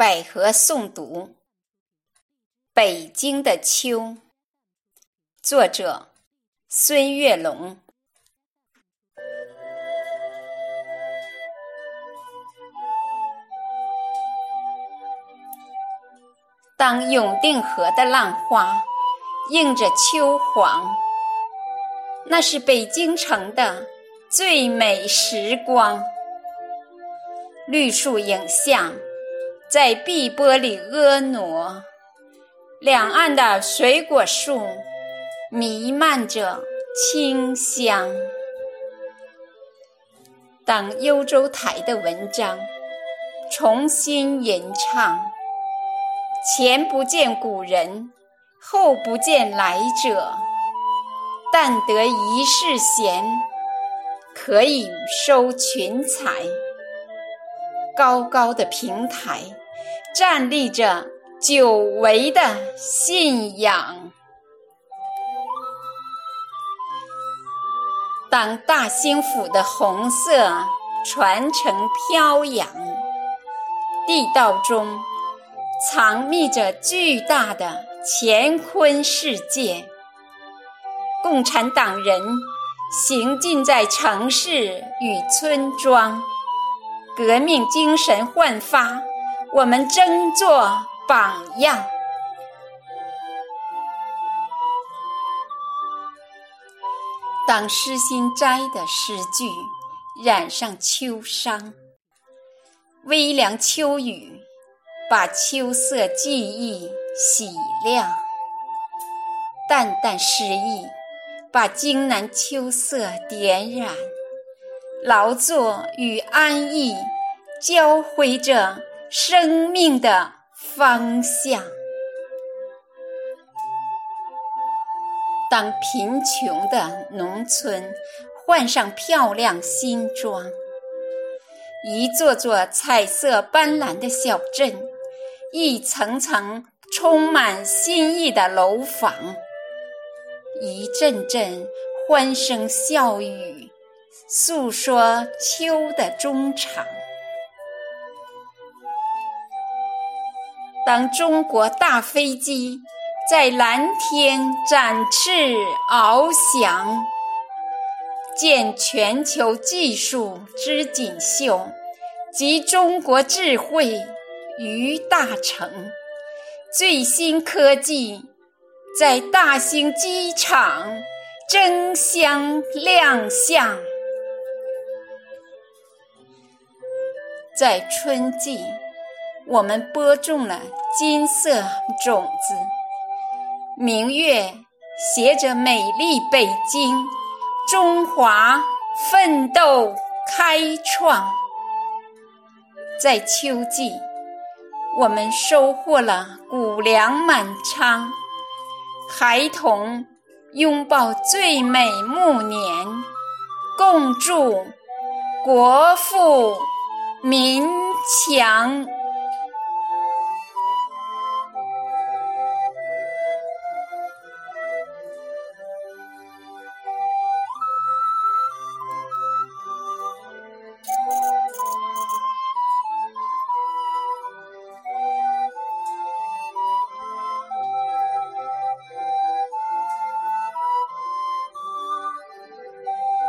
百合诵读：北京的秋。作者：孙月龙。当永定河的浪花映着秋黄，那是北京城的最美时光。绿树影像。在碧波里婀娜，两岸的水果树弥漫着清香。当幽州台的文章重新吟唱，前不见古人，后不见来者，但得一世闲，可以收群才。高高的平台。站立着久违的信仰。当大兴府的红色传承飘扬，地道中藏匿着巨大的乾坤世界。共产党人行进在城市与村庄，革命精神焕发。我们争做榜样。当诗心斋的诗句染上秋殇，微凉秋雨把秋色记忆洗亮，淡淡诗意把荆南秋色点染，劳作与安逸交汇着。生命的方向。当贫穷的农村换上漂亮新装，一座座彩色斑斓的小镇，一层层充满新意的楼房，一阵阵欢声笑语，诉说秋的衷肠。当中国大飞机在蓝天展翅翱翔，见全球技术之锦绣，集中国智慧于大成，最新科技在大兴机场争相亮相，在春季。我们播种了金色种子，明月携着美丽北京，中华奋斗开创。在秋季，我们收获了谷粮满仓，孩童拥抱最美暮年，共祝国富民强。